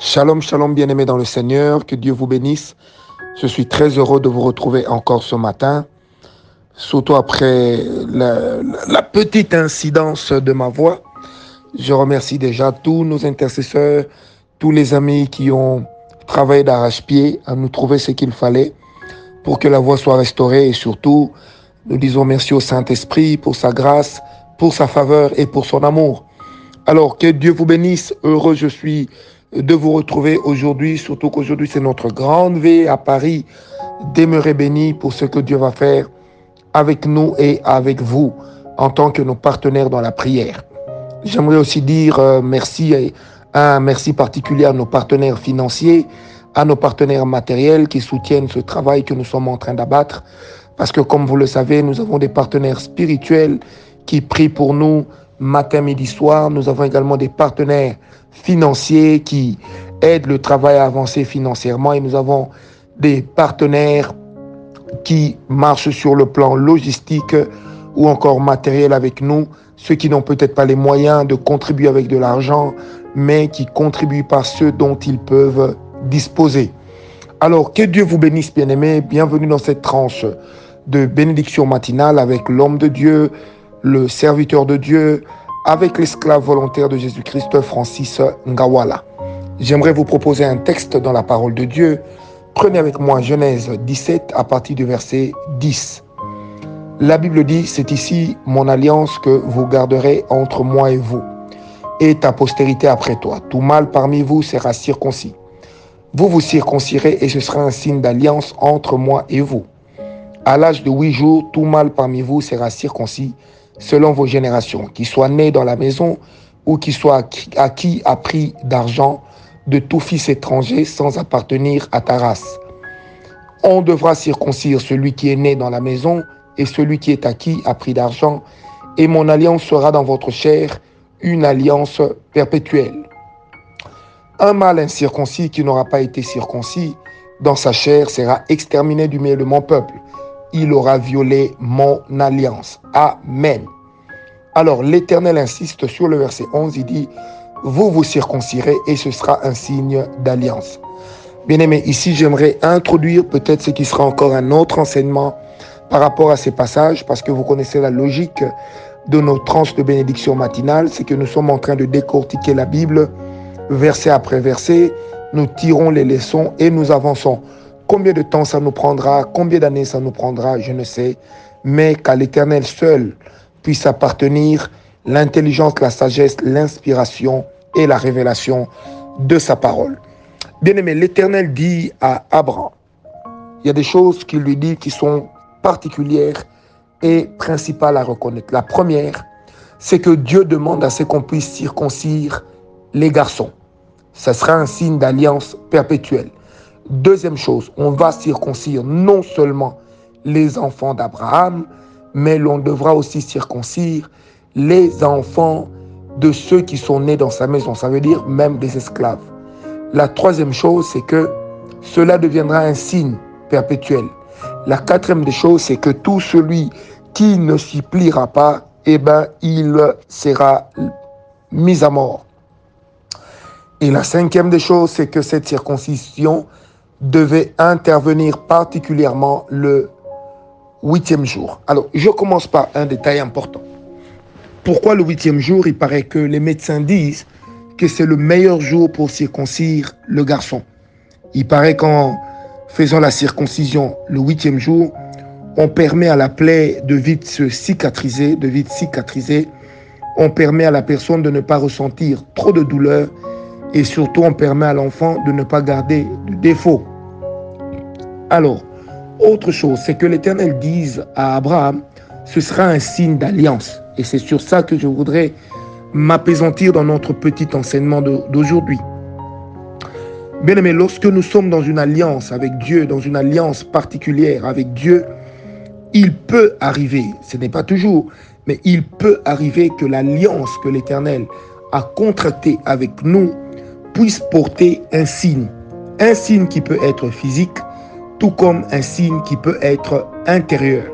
Shalom, shalom, bien-aimés dans le Seigneur, que Dieu vous bénisse. Je suis très heureux de vous retrouver encore ce matin, surtout après la, petite incidence de ma voix. Je remercie déjà tous nos intercesseurs, tous les amis qui ont travaillé d'arrache-pied à nous trouver ce qu'il fallait pour que la voix soit restaurée et surtout, nous disons merci au Saint-Esprit pour sa grâce, pour sa faveur et pour son amour. Alors que Dieu vous bénisse. Heureux je suis de vous retrouver aujourd'hui, surtout qu'aujourd'hui c'est notre grande veille à Paris. Demeurez bénis pour ce que Dieu va faire avec nous et avec vous en tant que nos partenaires dans la prière. J'aimerais aussi dire euh, merci un merci particulier à nos partenaires financiers, à nos partenaires matériels qui soutiennent ce travail que nous sommes en train d'abattre. Parce que comme vous le savez, nous avons des partenaires spirituels qui prient pour nous, matin, midi, soir. Nous avons également des partenaires financiers qui aident le travail à avancer financièrement et nous avons des partenaires qui marchent sur le plan logistique ou encore matériel avec nous, ceux qui n'ont peut-être pas les moyens de contribuer avec de l'argent, mais qui contribuent par ceux dont ils peuvent disposer. Alors, que Dieu vous bénisse, bien-aimés. Bienvenue dans cette tranche de bénédiction matinale avec l'homme de Dieu, le serviteur de Dieu, avec l'esclave volontaire de Jésus-Christ, Francis Ngawala. J'aimerais vous proposer un texte dans la parole de Dieu. Prenez avec moi Genèse 17 à partir du verset 10. La Bible dit, c'est ici mon alliance que vous garderez entre moi et vous, et ta postérité après toi. Tout mal parmi vous sera circoncis. Vous vous circoncirez et ce sera un signe d'alliance entre moi et vous. À l'âge de huit jours, tout mal parmi vous sera circoncis selon vos générations, qui soit né dans la maison ou qui soit acquis à prix d'argent de tout fils étranger sans appartenir à ta race. On devra circoncire celui qui est né dans la maison et celui qui est acquis à prix d'argent, et mon alliance sera dans votre chair une alliance perpétuelle. Un mâle incirconcis qui n'aura pas été circoncis dans sa chair sera exterminé du milieu de mon peuple il aura violé mon alliance. Amen. Alors l'Éternel insiste sur le verset 11, il dit, vous vous circoncirez et ce sera un signe d'alliance. Bien aimé, ici j'aimerais introduire peut-être ce qui sera encore un autre enseignement par rapport à ces passages, parce que vous connaissez la logique de nos tranches de bénédiction matinale, c'est que nous sommes en train de décortiquer la Bible verset après verset, nous tirons les leçons et nous avançons. Combien de temps ça nous prendra, combien d'années ça nous prendra, je ne sais, mais qu'à l'Éternel seul puisse appartenir l'intelligence, la sagesse, l'inspiration et la révélation de sa parole. Bien aimé, l'Éternel dit à Abraham, il y a des choses qu'il lui dit qui sont particulières et principales à reconnaître. La première, c'est que Dieu demande à ce qu'on puisse circoncire les garçons. Ce sera un signe d'alliance perpétuelle. Deuxième chose, on va circoncire non seulement les enfants d'Abraham, mais l'on devra aussi circoncire les enfants de ceux qui sont nés dans sa maison, ça veut dire même des esclaves. La troisième chose, c'est que cela deviendra un signe perpétuel. La quatrième des choses, c'est que tout celui qui ne s'y pliera pas, eh ben, il sera mis à mort. Et la cinquième des choses, c'est que cette circoncision devait intervenir particulièrement le huitième jour. Alors, je commence par un détail important. Pourquoi le huitième jour? Il paraît que les médecins disent que c'est le meilleur jour pour circoncire le garçon. Il paraît qu'en faisant la circoncision le huitième jour, on permet à la plaie de vite se cicatriser, de vite cicatriser. On permet à la personne de ne pas ressentir trop de douleur et surtout, on permet à l'enfant de ne pas garder de défaut. Alors, autre chose, c'est que l'Éternel dise à Abraham, ce sera un signe d'alliance. Et c'est sur ça que je voudrais m'apaisantir dans notre petit enseignement d'aujourd'hui. Bien aimé, lorsque nous sommes dans une alliance avec Dieu, dans une alliance particulière avec Dieu, il peut arriver, ce n'est pas toujours, mais il peut arriver que l'alliance que l'Éternel a contractée avec nous puisse porter un signe. Un signe qui peut être physique, tout comme un signe qui peut être intérieur,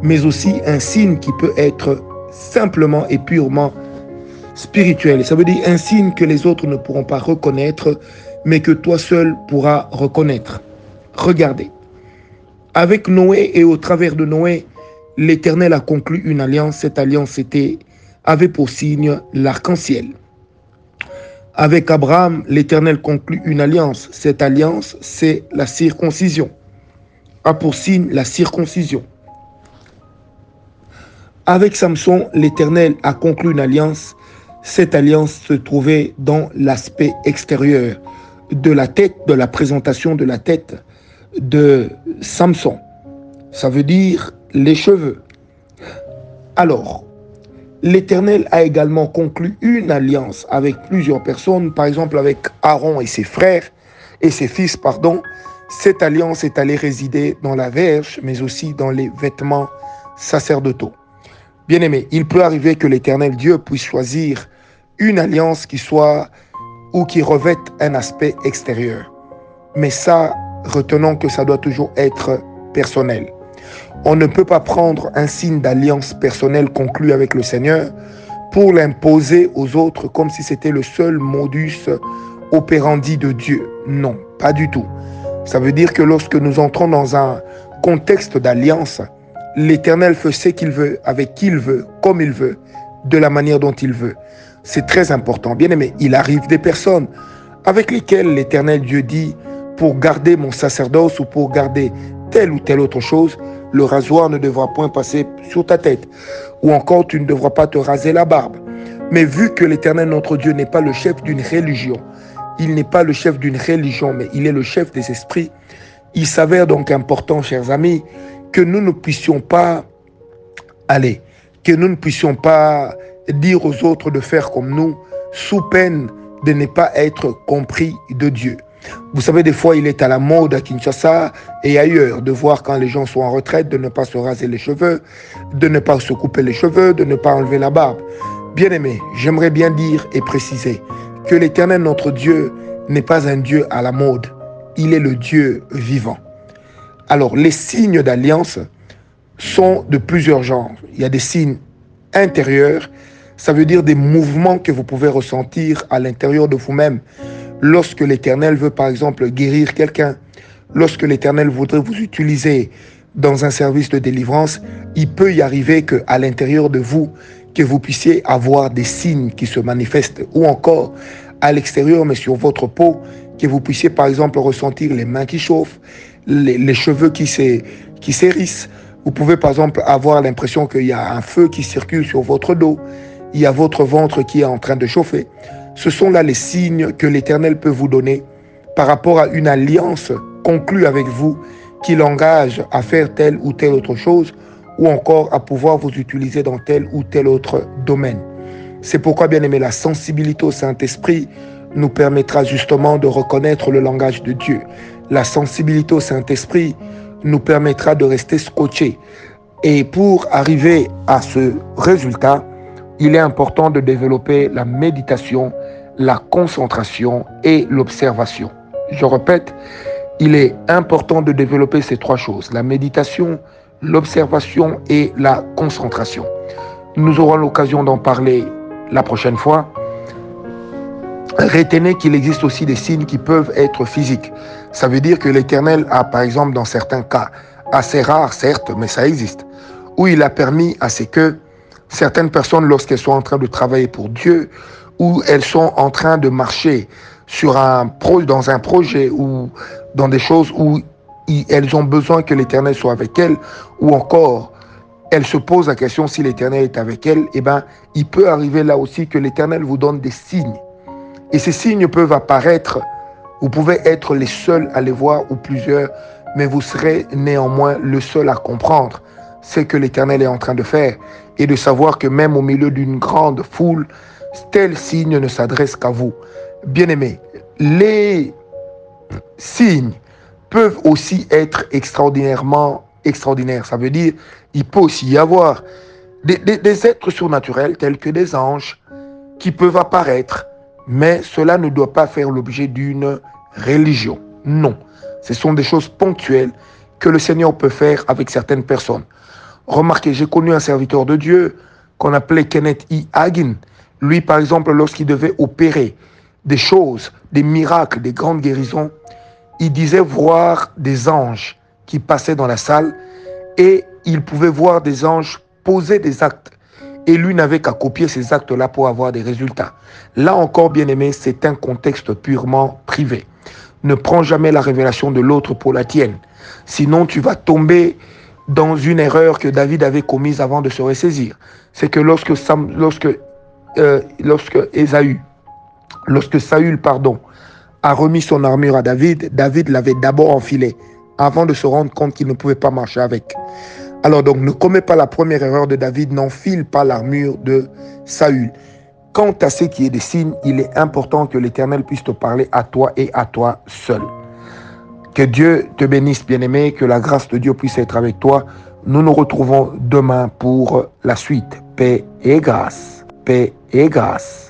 mais aussi un signe qui peut être simplement et purement spirituel. Ça veut dire un signe que les autres ne pourront pas reconnaître, mais que toi seul pourras reconnaître. Regardez. Avec Noé et au travers de Noé, l'Éternel a conclu une alliance. Cette alliance était, avait pour signe l'arc-en-ciel. Avec Abraham, l'Éternel conclut une alliance. Cette alliance, c'est la circoncision. A pour signe la circoncision. Avec Samson, l'Éternel a conclu une alliance. Cette alliance se trouvait dans l'aspect extérieur de la tête, de la présentation de la tête de Samson. Ça veut dire les cheveux. Alors, l'Éternel a également conclu une alliance avec plusieurs personnes, par exemple avec Aaron et ses frères et ses fils, pardon. Cette alliance est allée résider dans la verge, mais aussi dans les vêtements sacerdotaux. Bien-aimé, il peut arriver que l'Éternel Dieu puisse choisir une alliance qui soit ou qui revête un aspect extérieur. Mais ça, retenons que ça doit toujours être personnel. On ne peut pas prendre un signe d'alliance personnelle conclu avec le Seigneur pour l'imposer aux autres comme si c'était le seul modus operandi de Dieu. Non, pas du tout. Ça veut dire que lorsque nous entrons dans un contexte d'alliance, L'Éternel fait ce qu'il veut, avec qui il veut, comme il veut, de la manière dont il veut. C'est très important. Bien aimé, il arrive des personnes avec lesquelles l'Éternel Dieu dit, pour garder mon sacerdoce ou pour garder telle ou telle autre chose, le rasoir ne devra point passer sur ta tête. Ou encore, tu ne devras pas te raser la barbe. Mais vu que l'Éternel notre Dieu n'est pas le chef d'une religion, il n'est pas le chef d'une religion, mais il est le chef des esprits, il s'avère donc important, chers amis, que nous ne puissions pas aller, que nous ne puissions pas dire aux autres de faire comme nous, sous peine de ne pas être compris de Dieu. Vous savez, des fois, il est à la mode à Kinshasa et ailleurs de voir quand les gens sont en retraite, de ne pas se raser les cheveux, de ne pas se couper les cheveux, de ne pas enlever la barbe. Bien aimé, j'aimerais bien dire et préciser que l'Éternel, notre Dieu, n'est pas un Dieu à la mode. Il est le Dieu vivant. Alors, les signes d'alliance sont de plusieurs genres. Il y a des signes intérieurs, ça veut dire des mouvements que vous pouvez ressentir à l'intérieur de vous-même. Lorsque l'Éternel veut, par exemple, guérir quelqu'un, lorsque l'Éternel voudrait vous utiliser dans un service de délivrance, il peut y arriver qu'à l'intérieur de vous, que vous puissiez avoir des signes qui se manifestent, ou encore à l'extérieur, mais sur votre peau, que vous puissiez, par exemple, ressentir les mains qui chauffent, les, cheveux qui s'hérissent. Vous pouvez par exemple avoir l'impression qu'il y a un feu qui circule sur votre dos. Il y a votre ventre qui est en train de chauffer. Ce sont là les signes que l'Éternel peut vous donner par rapport à une alliance conclue avec vous qui l'engage à faire telle ou telle autre chose ou encore à pouvoir vous utiliser dans tel ou tel autre domaine. C'est pourquoi, bien aimé, la sensibilité au Saint-Esprit nous permettra justement de reconnaître le langage de Dieu. La sensibilité au Saint-Esprit nous permettra de rester scotché. Et pour arriver à ce résultat, il est important de développer la méditation, la concentration et l'observation. Je répète, il est important de développer ces trois choses, la méditation, l'observation et la concentration. Nous aurons l'occasion d'en parler la prochaine fois. Retenez qu'il existe aussi des signes qui peuvent être physiques. Ça veut dire que l'Éternel a, par exemple, dans certains cas, assez rares, certes, mais ça existe, où il a permis à ce que certaines personnes, lorsqu'elles sont en train de travailler pour Dieu, ou elles sont en train de marcher sur un pro, dans un projet ou dans des choses où elles ont besoin que l'Éternel soit avec elles, ou encore elles se posent la question si l'Éternel est avec elles, eh ben, il peut arriver là aussi que l'Éternel vous donne des signes et ces signes peuvent apparaître. Vous pouvez être les seuls à les voir ou plusieurs, mais vous serez néanmoins le seul à comprendre ce que l'Éternel est en train de faire et de savoir que même au milieu d'une grande foule, tel signe ne s'adresse qu'à vous. Bien-aimés, les signes peuvent aussi être extraordinairement extraordinaires. Ça veut dire, il peut aussi y avoir des, des êtres surnaturels tels que des anges qui peuvent apparaître mais cela ne doit pas faire l'objet d'une religion. Non. Ce sont des choses ponctuelles que le Seigneur peut faire avec certaines personnes. Remarquez, j'ai connu un serviteur de Dieu qu'on appelait Kenneth E. Hagin. Lui, par exemple, lorsqu'il devait opérer des choses, des miracles, des grandes guérisons, il disait voir des anges qui passaient dans la salle et il pouvait voir des anges poser des actes. Et lui n'avait qu'à copier ces actes-là pour avoir des résultats. Là encore, bien aimé, c'est un contexte purement privé. Ne prends jamais la révélation de l'autre pour la tienne. Sinon, tu vas tomber dans une erreur que David avait commise avant de se ressaisir. C'est que lorsque, lorsque, euh, lorsque Ésaü, lorsque Saül, pardon, a remis son armure à David, David l'avait d'abord enfilé avant de se rendre compte qu'il ne pouvait pas marcher avec. Alors donc ne commets pas la première erreur de David, n'enfile pas l'armure de Saül. Quant à ce qui est des signes, il est important que l'Éternel puisse te parler à toi et à toi seul. Que Dieu te bénisse, bien-aimé, que la grâce de Dieu puisse être avec toi. Nous nous retrouvons demain pour la suite. Paix et grâce. Paix et grâce.